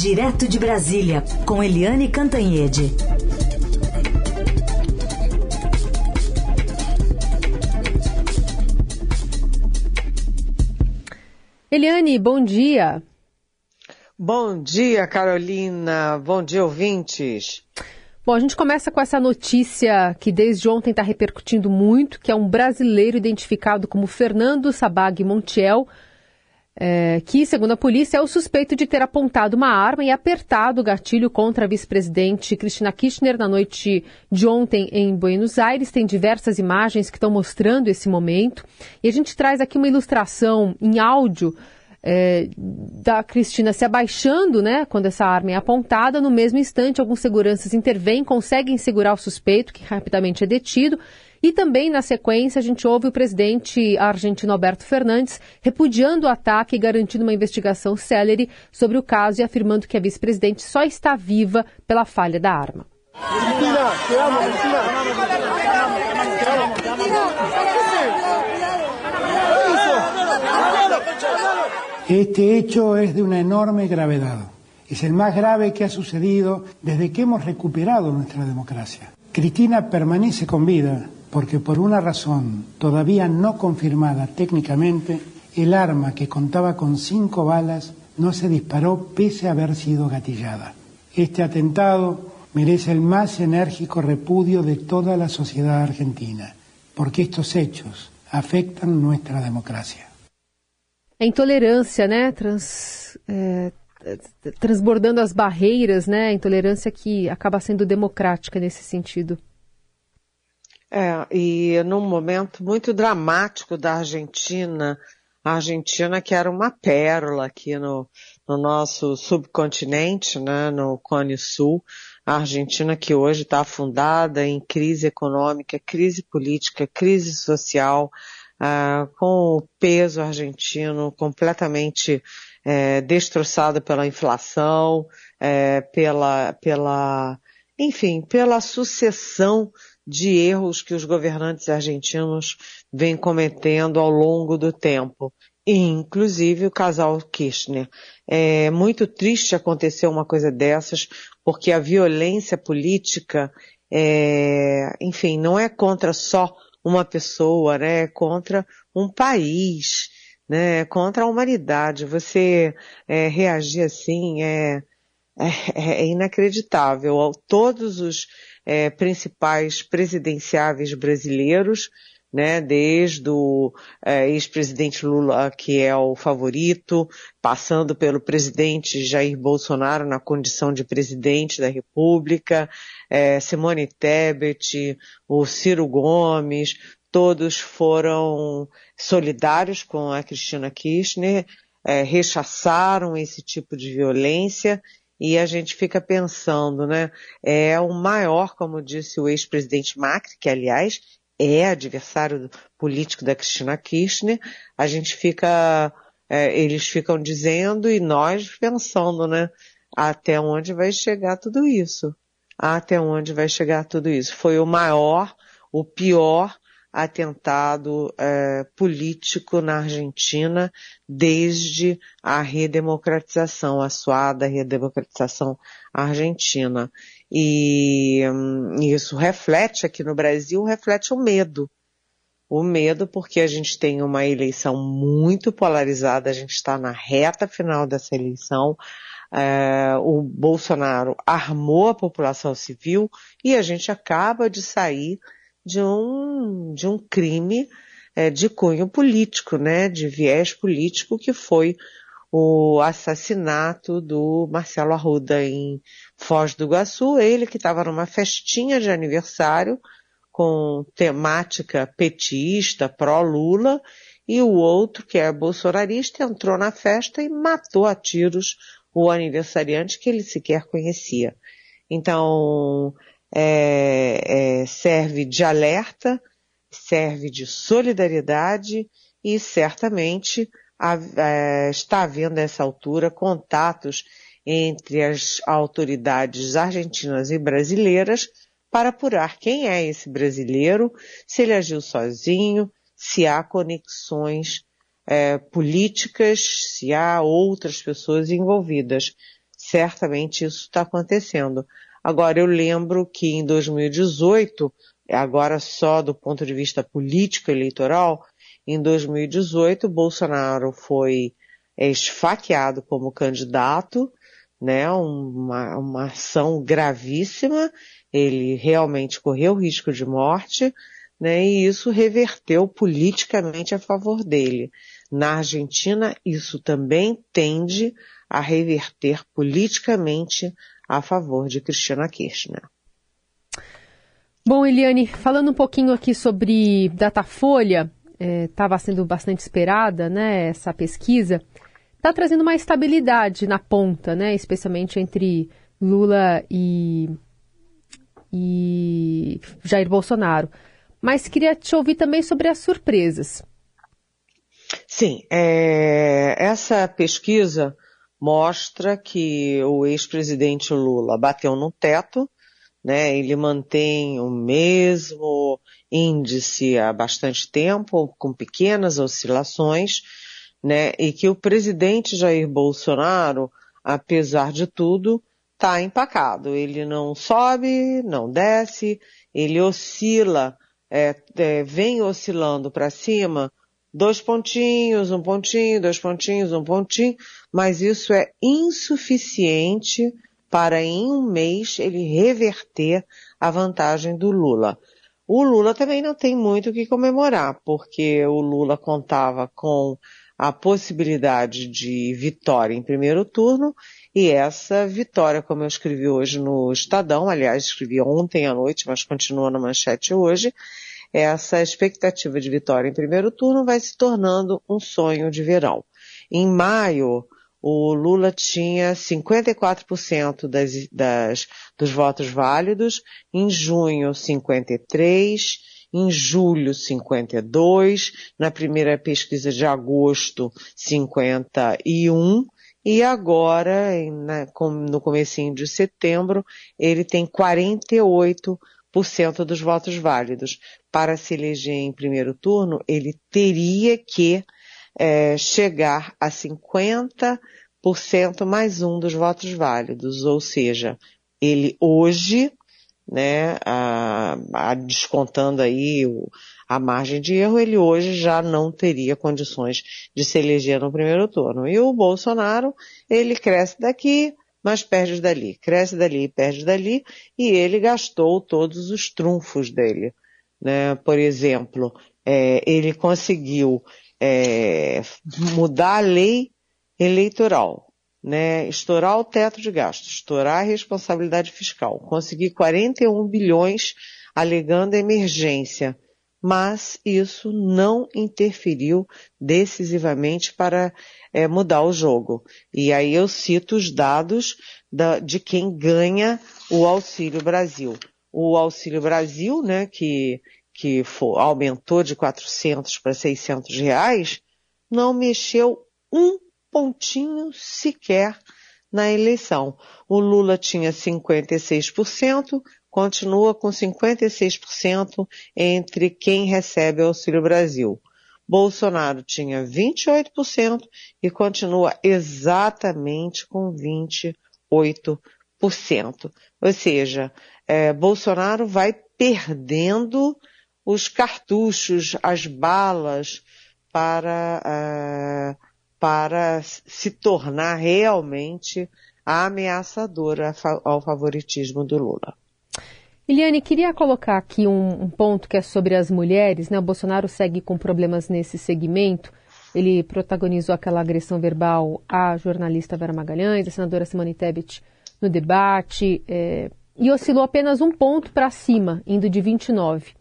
Direto de Brasília, com Eliane Cantanhede. Eliane, bom dia. Bom dia, Carolina. Bom dia, ouvintes. Bom, a gente começa com essa notícia que desde ontem está repercutindo muito, que é um brasileiro identificado como Fernando Sabag Montiel, é, que, segundo a polícia, é o suspeito de ter apontado uma arma e apertado o gatilho contra a vice-presidente Cristina Kirchner na noite de ontem em Buenos Aires. Tem diversas imagens que estão mostrando esse momento. E a gente traz aqui uma ilustração em áudio é, da Cristina se abaixando, né, quando essa arma é apontada. No mesmo instante, alguns seguranças intervêm, conseguem segurar o suspeito, que rapidamente é detido. E também, na sequência, a gente ouve o presidente argentino Alberto Fernandes repudiando o ataque e garantindo uma investigação célere sobre o caso e afirmando que a vice-presidente só está viva pela falha da arma. Este hecho es de una enorme gravedad. Es el más grave que ha sucedido desde que hemos recuperado nuestra democracia. Cristina permanece con vida porque por una razón todavía no confirmada técnicamente, el arma que contaba con cinco balas no se disparó pese a haber sido gatillada. Este atentado merece el más enérgico repudio de toda la sociedad argentina, porque estos hechos afectan nuestra democracia. A intolerância, né, trans, é, transbordando as barreiras, né, a intolerância que acaba sendo democrática nesse sentido. É, e num momento muito dramático da Argentina, a Argentina que era uma pérola aqui no, no nosso subcontinente, né, no Cone Sul, a Argentina que hoje está afundada em crise econômica, crise política, crise social, ah, com o peso argentino completamente é, destroçado pela inflação, é, pela, pela, enfim, pela sucessão de erros que os governantes argentinos vêm cometendo ao longo do tempo, inclusive o casal Kirchner. É muito triste acontecer uma coisa dessas, porque a violência política, é, enfim, não é contra só uma pessoa, né? É contra um país, né? É contra a humanidade. Você é, reagir assim é, é, é inacreditável. Todos os é, principais presidenciáveis brasileiros, né, desde o é, ex-presidente Lula, que é o favorito, passando pelo presidente Jair Bolsonaro na condição de presidente da República, é, Simone Tebet, o Ciro Gomes, todos foram solidários com a Cristina Kirchner, é, rechaçaram esse tipo de violência e a gente fica pensando, né? É o maior, como disse o ex-presidente Macri, que aliás é adversário político da Cristina Kirchner, a gente fica, é, eles ficam dizendo e nós pensando, né? Até onde vai chegar tudo isso? Até onde vai chegar tudo isso? Foi o maior, o pior atentado é, político na Argentina desde a redemocratização, a suada redemocratização argentina. E hum, isso reflete aqui no Brasil, reflete o medo. O medo porque a gente tem uma eleição muito polarizada, a gente está na reta final dessa eleição, é, o Bolsonaro armou a população civil e a gente acaba de sair de um, de um crime é, de cunho político, né, de viés político, que foi o assassinato do Marcelo Arruda em Foz do Iguaçu, ele que estava numa festinha de aniversário com temática petista, pró-Lula, e o outro, que é bolsonarista, entrou na festa e matou a tiros o aniversariante que ele sequer conhecia. Então, é, é, serve de alerta, serve de solidariedade e certamente é, está havendo nessa altura contatos entre as autoridades argentinas e brasileiras para apurar quem é esse brasileiro, se ele agiu sozinho, se há conexões é, políticas, se há outras pessoas envolvidas. certamente isso está acontecendo. Agora, eu lembro que em 2018, agora só do ponto de vista político eleitoral, em 2018, Bolsonaro foi esfaqueado como candidato, né, uma, uma ação gravíssima, ele realmente correu risco de morte, né, e isso reverteu politicamente a favor dele. Na Argentina, isso também tende a reverter politicamente a favor de Cristina Kirchner. Bom, Eliane, falando um pouquinho aqui sobre Datafolha, estava é, sendo bastante esperada, né, essa pesquisa, está trazendo uma estabilidade na ponta, né, especialmente entre Lula e, e Jair Bolsonaro. Mas queria te ouvir também sobre as surpresas. Sim, é, essa pesquisa mostra que o ex-presidente Lula bateu no teto, né? Ele mantém o mesmo índice há bastante tempo, com pequenas oscilações, né? E que o presidente Jair Bolsonaro, apesar de tudo, está empacado. Ele não sobe, não desce, ele oscila, é, é, vem oscilando para cima dois pontinhos, um pontinho, dois pontinhos, um pontinho, mas isso é insuficiente para em um mês ele reverter a vantagem do Lula. O Lula também não tem muito o que comemorar, porque o Lula contava com a possibilidade de vitória em primeiro turno, e essa vitória, como eu escrevi hoje no Estadão, aliás, escrevi ontem à noite, mas continua na manchete hoje, essa expectativa de vitória em primeiro turno vai se tornando um sonho de verão. Em maio, o Lula tinha 54% das, das, dos votos válidos, em junho 53%, em julho 52%, na primeira pesquisa de agosto 51%, e agora, no comecinho de setembro, ele tem 48% dos votos válidos. Para se eleger em primeiro turno, ele teria que é, chegar a 50% mais um dos votos válidos, ou seja, ele hoje, né, a, a, descontando aí o, a margem de erro, ele hoje já não teria condições de se eleger no primeiro turno. E o Bolsonaro, ele cresce daqui, mas perde dali, cresce dali e perde dali, e ele gastou todos os trunfos dele. Né? Por exemplo, é, ele conseguiu é, mudar a lei eleitoral, né? estourar o teto de gastos, estourar a responsabilidade fiscal, conseguir 41 bilhões alegando emergência, mas isso não interferiu decisivamente para é, mudar o jogo. E aí eu cito os dados da, de quem ganha o Auxílio Brasil. O Auxílio Brasil, né, que, que for, aumentou de 400 para 600 reais, não mexeu um pontinho sequer na eleição. O Lula tinha 56%, continua com 56% entre quem recebe Auxílio Brasil. Bolsonaro tinha 28% e continua exatamente com 28%. Ou seja, é, Bolsonaro vai perdendo os cartuchos, as balas para, uh, para se tornar realmente ameaçadora ao favoritismo do Lula. Eliane, queria colocar aqui um, um, ponto que é sobre as mulheres. Né? O Bolsonaro segue com problemas nesse segmento. Ele protagonizou aquela agressão verbal à jornalista Vera Magalhães, à senadora Simone Tebet no debate, é, e oscilou apenas um ponto para cima, indo de 29,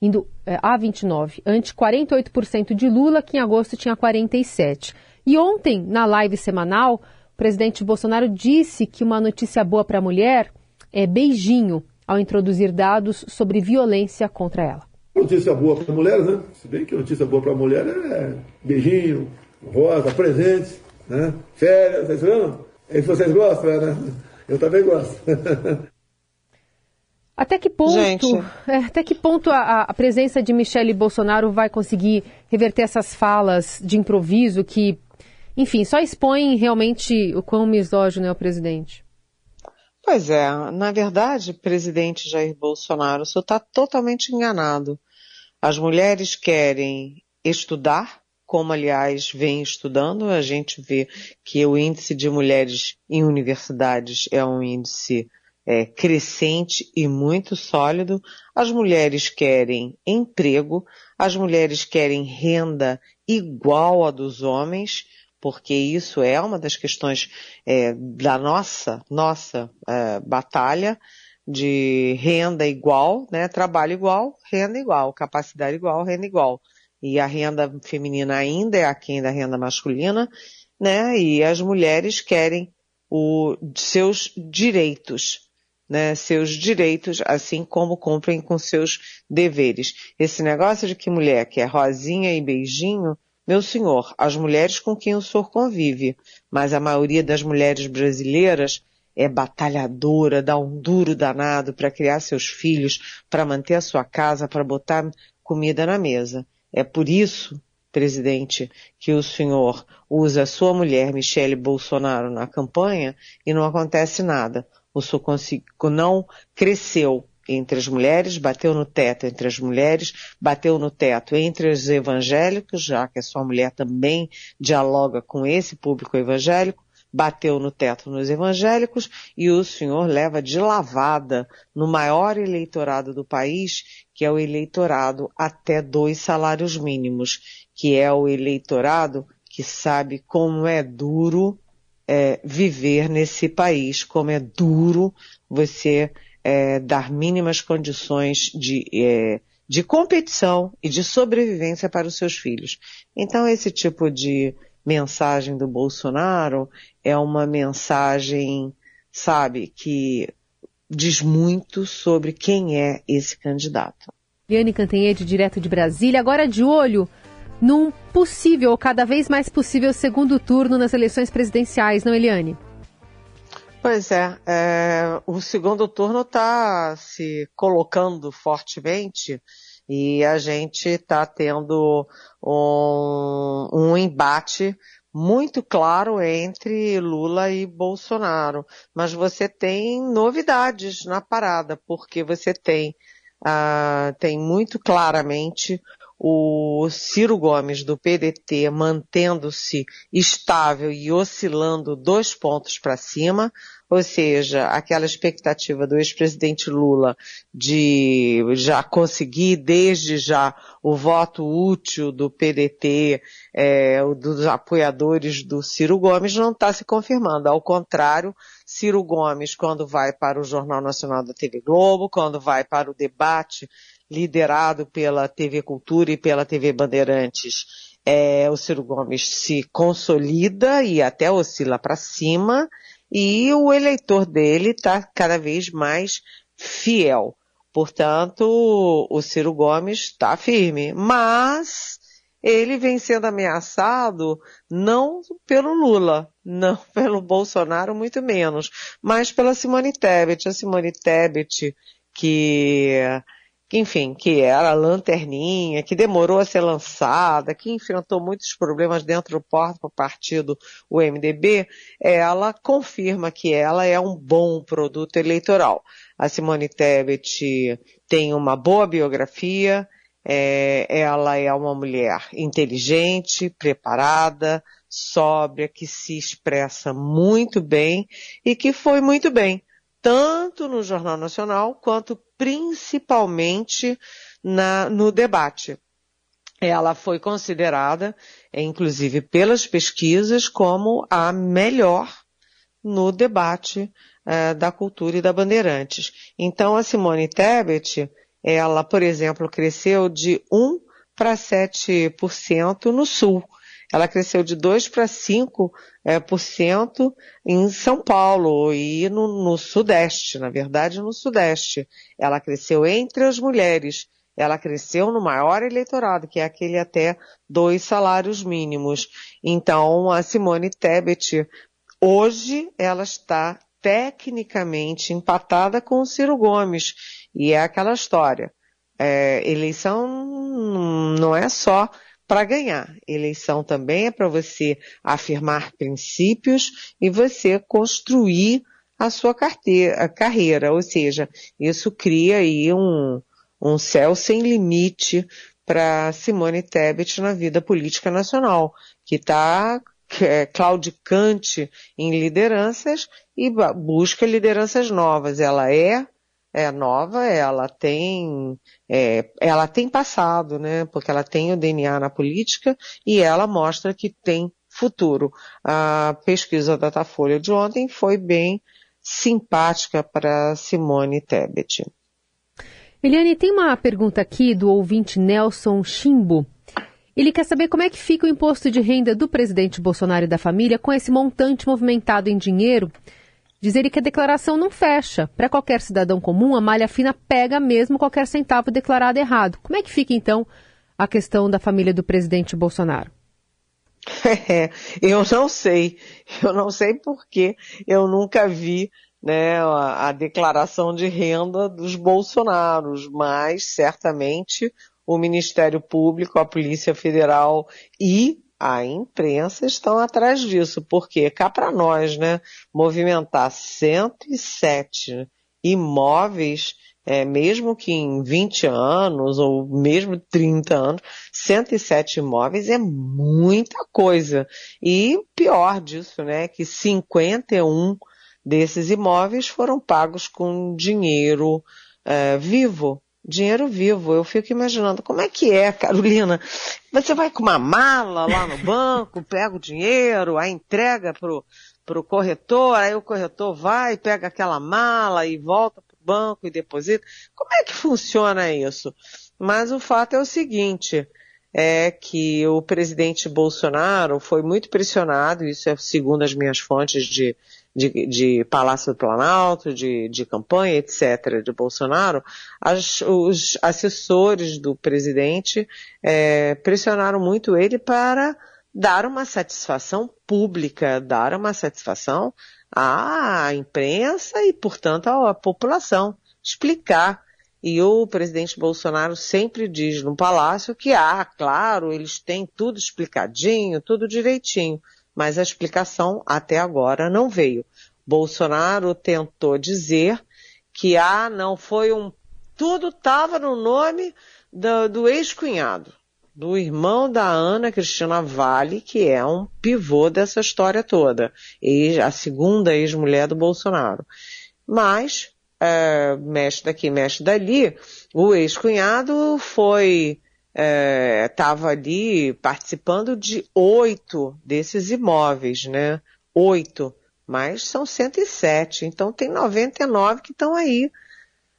indo é, a 29, ante 48% de Lula, que em agosto tinha 47%. E ontem, na live semanal, o presidente Bolsonaro disse que uma notícia boa para a mulher é beijinho ao introduzir dados sobre violência contra ela. Notícia boa para mulheres, né? Se bem que notícia boa para mulher é beijinho, rosa, presentes, né? Férias, vocês viram? É isso vocês gostam, né? Eu também gosto. Até que ponto, é, até que ponto a, a, presença de Michele Bolsonaro vai conseguir reverter essas falas de improviso que enfim, só expõe realmente o quão misógino é o presidente. Pois é, na verdade, presidente Jair Bolsonaro, o senhor está totalmente enganado. As mulheres querem estudar, como aliás vem estudando, a gente vê que o índice de mulheres em universidades é um índice é, crescente e muito sólido. As mulheres querem emprego, as mulheres querem renda igual a dos homens, porque isso é uma das questões é, da nossa nossa é, batalha de renda igual, né? Trabalho igual, renda igual, capacidade igual, renda igual. E a renda feminina ainda é aquém da renda masculina, né? E as mulheres querem os seus direitos né, seus direitos, assim como cumprem com seus deveres. Esse negócio de que mulher quer rosinha e beijinho, meu senhor, as mulheres com quem o senhor convive, mas a maioria das mulheres brasileiras é batalhadora, dá um duro danado para criar seus filhos, para manter a sua casa, para botar comida na mesa. É por isso, presidente, que o senhor usa a sua mulher, Michele Bolsonaro, na campanha e não acontece nada o Soconsico não cresceu entre as mulheres, bateu no teto entre as mulheres, bateu no teto entre os evangélicos, já que a sua mulher também dialoga com esse público evangélico, bateu no teto nos evangélicos e o senhor leva de lavada no maior eleitorado do país, que é o eleitorado até dois salários mínimos, que é o eleitorado que sabe como é duro é, viver nesse país, como é duro você é, dar mínimas condições de, é, de competição e de sobrevivência para os seus filhos. Então, esse tipo de mensagem do Bolsonaro é uma mensagem, sabe, que diz muito sobre quem é esse candidato. Liane Cantanhede, direto de Brasília, agora de olho num possível, ou cada vez mais possível, segundo turno nas eleições presidenciais, não, Eliane? Pois é, é o segundo turno está se colocando fortemente e a gente está tendo um, um embate muito claro entre Lula e Bolsonaro. Mas você tem novidades na parada, porque você tem, uh, tem muito claramente o Ciro Gomes do PDT mantendo-se estável e oscilando dois pontos para cima, ou seja, aquela expectativa do ex-presidente Lula de já conseguir desde já o voto útil do PDT, é, dos apoiadores do Ciro Gomes, não está se confirmando. Ao contrário, Ciro Gomes, quando vai para o Jornal Nacional da TV Globo, quando vai para o debate liderado pela TV Cultura e pela TV Bandeirantes, é, o Ciro Gomes se consolida e até oscila para cima, e o eleitor dele está cada vez mais fiel. Portanto, o Ciro Gomes está firme, mas ele vem sendo ameaçado não pelo Lula, não pelo Bolsonaro, muito menos, mas pela Simone Tebet. A Simone Tebet, que enfim, que era a lanterninha, que demorou a ser lançada, que enfrentou muitos problemas dentro do partido, o MDB, ela confirma que ela é um bom produto eleitoral. A Simone Tebet tem uma boa biografia, é, ela é uma mulher inteligente, preparada, sóbria, que se expressa muito bem e que foi muito bem tanto no Jornal Nacional quanto principalmente na, no debate. Ela foi considerada, inclusive pelas pesquisas, como a melhor no debate eh, da cultura e da Bandeirantes. Então, a Simone Tebet, ela, por exemplo, cresceu de 1 para 7% no Sul. Ela cresceu de 2 para 5 é, por cento em São Paulo e no, no Sudeste, na verdade no Sudeste. Ela cresceu entre as mulheres. Ela cresceu no maior eleitorado, que é aquele até dois salários mínimos. Então, a Simone Tebet, hoje, ela está tecnicamente empatada com o Ciro Gomes. E é aquela história. É, eleição não é só para ganhar. Eleição também é para você afirmar princípios e você construir a sua carteira, a carreira. Ou seja, isso cria aí um, um céu sem limite para Simone Tebet na vida política nacional, que está é, claudicante em lideranças e busca lideranças novas. Ela é é nova, ela tem, é, ela tem passado, né? Porque ela tem o DNA na política e ela mostra que tem futuro. A pesquisa da Datafolha de ontem foi bem simpática para Simone Tebet. Eliane, tem uma pergunta aqui do ouvinte Nelson Chimbo. Ele quer saber como é que fica o imposto de renda do presidente Bolsonaro e da família com esse montante movimentado em dinheiro. Diz ele que a declaração não fecha. Para qualquer cidadão comum, a malha fina pega mesmo qualquer centavo declarado errado. Como é que fica, então, a questão da família do presidente Bolsonaro? É, eu não sei. Eu não sei porque eu nunca vi né, a, a declaração de renda dos Bolsonaros, mas certamente o Ministério Público, a Polícia Federal e a imprensa estão atrás disso, porque cá para nós, né, movimentar 107 imóveis, é, mesmo que em 20 anos ou mesmo 30 anos, 107 imóveis é muita coisa. E pior disso, né, que 51 desses imóveis foram pagos com dinheiro é, vivo dinheiro vivo. Eu fico imaginando como é que é, Carolina. Você vai com uma mala lá no banco, pega o dinheiro, aí entrega pro, pro corretor, aí o corretor vai, pega aquela mala e volta pro banco e deposita. Como é que funciona isso? Mas o fato é o seguinte, é que o presidente Bolsonaro foi muito pressionado, isso é segundo as minhas fontes de, de, de Palácio do Planalto, de, de campanha, etc., de Bolsonaro, as, os assessores do presidente é, pressionaram muito ele para dar uma satisfação pública, dar uma satisfação à imprensa e, portanto, à população, explicar. E o presidente Bolsonaro sempre diz no palácio que, ah, claro, eles têm tudo explicadinho, tudo direitinho mas a explicação até agora não veio. Bolsonaro tentou dizer que ah, não foi um. Tudo estava no nome do, do ex-cunhado, do irmão da Ana Cristina Vale, que é um pivô dessa história toda, e a segunda ex-mulher do Bolsonaro. Mas, é, mexe daqui, mexe dali, o ex-cunhado foi estava é, ali participando de oito desses imóveis, né? Oito, mas são 107, então tem 99 que estão aí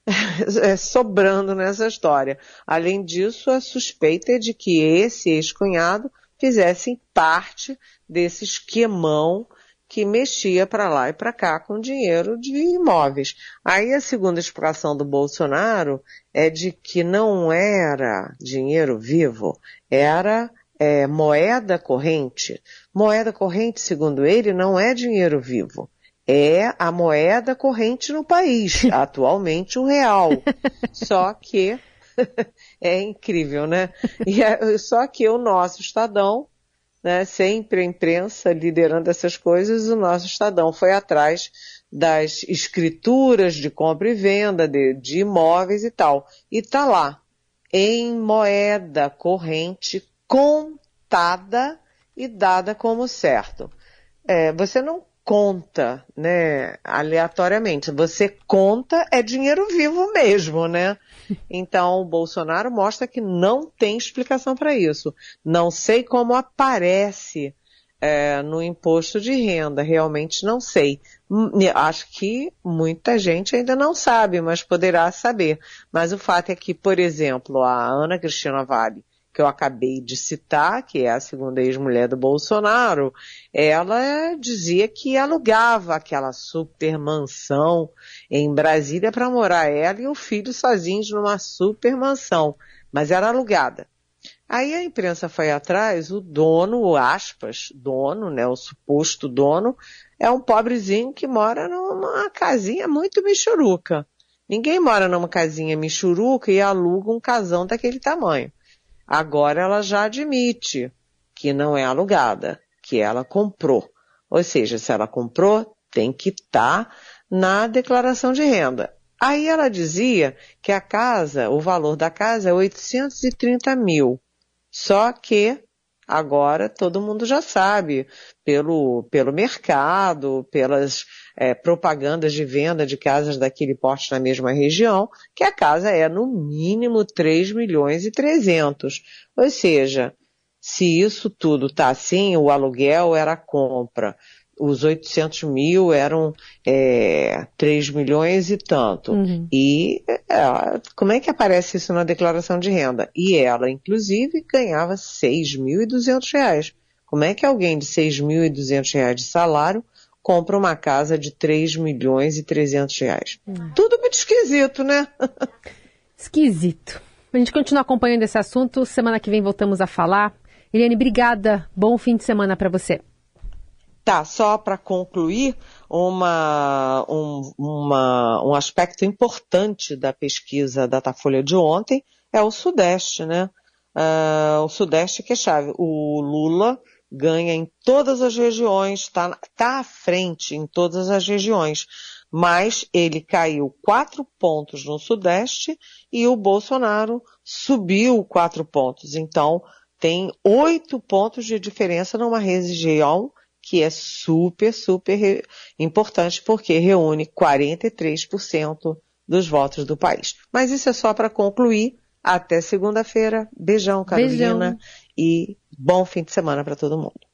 é, sobrando nessa história. Além disso, a suspeita é de que esse ex-cunhado fizesse parte desse esquemão que mexia para lá e para cá com dinheiro de imóveis. Aí a segunda explicação do Bolsonaro é de que não era dinheiro vivo, era é, moeda corrente. Moeda corrente, segundo ele, não é dinheiro vivo. É a moeda corrente no país, atualmente o real. Só que é incrível, né? E é, só que o nosso Estadão né, sempre a imprensa liderando essas coisas, o nosso Estadão foi atrás das escrituras de compra e venda de, de imóveis e tal. E tá lá, em moeda corrente contada e dada como certo. É, você não conta, né, aleatoriamente. Você conta é dinheiro vivo mesmo, né? Então, o Bolsonaro mostra que não tem explicação para isso. Não sei como aparece é, no imposto de renda, realmente não sei. Hum, acho que muita gente ainda não sabe, mas poderá saber. Mas o fato é que, por exemplo, a Ana Cristina Vale, que eu acabei de citar, que é a segunda ex-mulher do Bolsonaro, ela dizia que alugava aquela super mansão em Brasília para morar ela e o filho sozinhos numa super mansão, mas era alugada. Aí a imprensa foi atrás, o dono, o aspas, dono, né, o suposto dono, é um pobrezinho que mora numa casinha muito michuruca. Ninguém mora numa casinha michuruca e aluga um casão daquele tamanho. Agora ela já admite que não é alugada, que ela comprou. Ou seja, se ela comprou, tem que estar tá na declaração de renda. Aí ela dizia que a casa, o valor da casa é 830 mil. Só que agora todo mundo já sabe, pelo, pelo mercado, pelas é, propagandas de venda de casas daquele porte na mesma região, que a casa é no mínimo 3 milhões e 300. Ou seja, se isso tudo está assim, o aluguel era a compra, os 800 mil eram é, 3 milhões e tanto. Uhum. E é, como é que aparece isso na declaração de renda? E ela, inclusive, ganhava 6.200 reais. Como é que alguém de 6.200 reais de salário compra uma casa de 3 milhões e 300 reais? Uhum. Tudo muito esquisito, né? Esquisito. A gente continua acompanhando esse assunto. Semana que vem voltamos a falar. Eliane, obrigada. Bom fim de semana para você. Tá, só para concluir, uma, um, uma, um aspecto importante da pesquisa Datafolha de ontem é o Sudeste, né? Uh, o Sudeste que é chave. O Lula ganha em todas as regiões, está tá à frente em todas as regiões, mas ele caiu quatro pontos no Sudeste e o Bolsonaro subiu quatro pontos. Então, tem oito pontos de diferença numa região que é super, super importante porque reúne 43% dos votos do país. Mas isso é só para concluir. Até segunda-feira. Beijão, Carolina. Beijão. E bom fim de semana para todo mundo.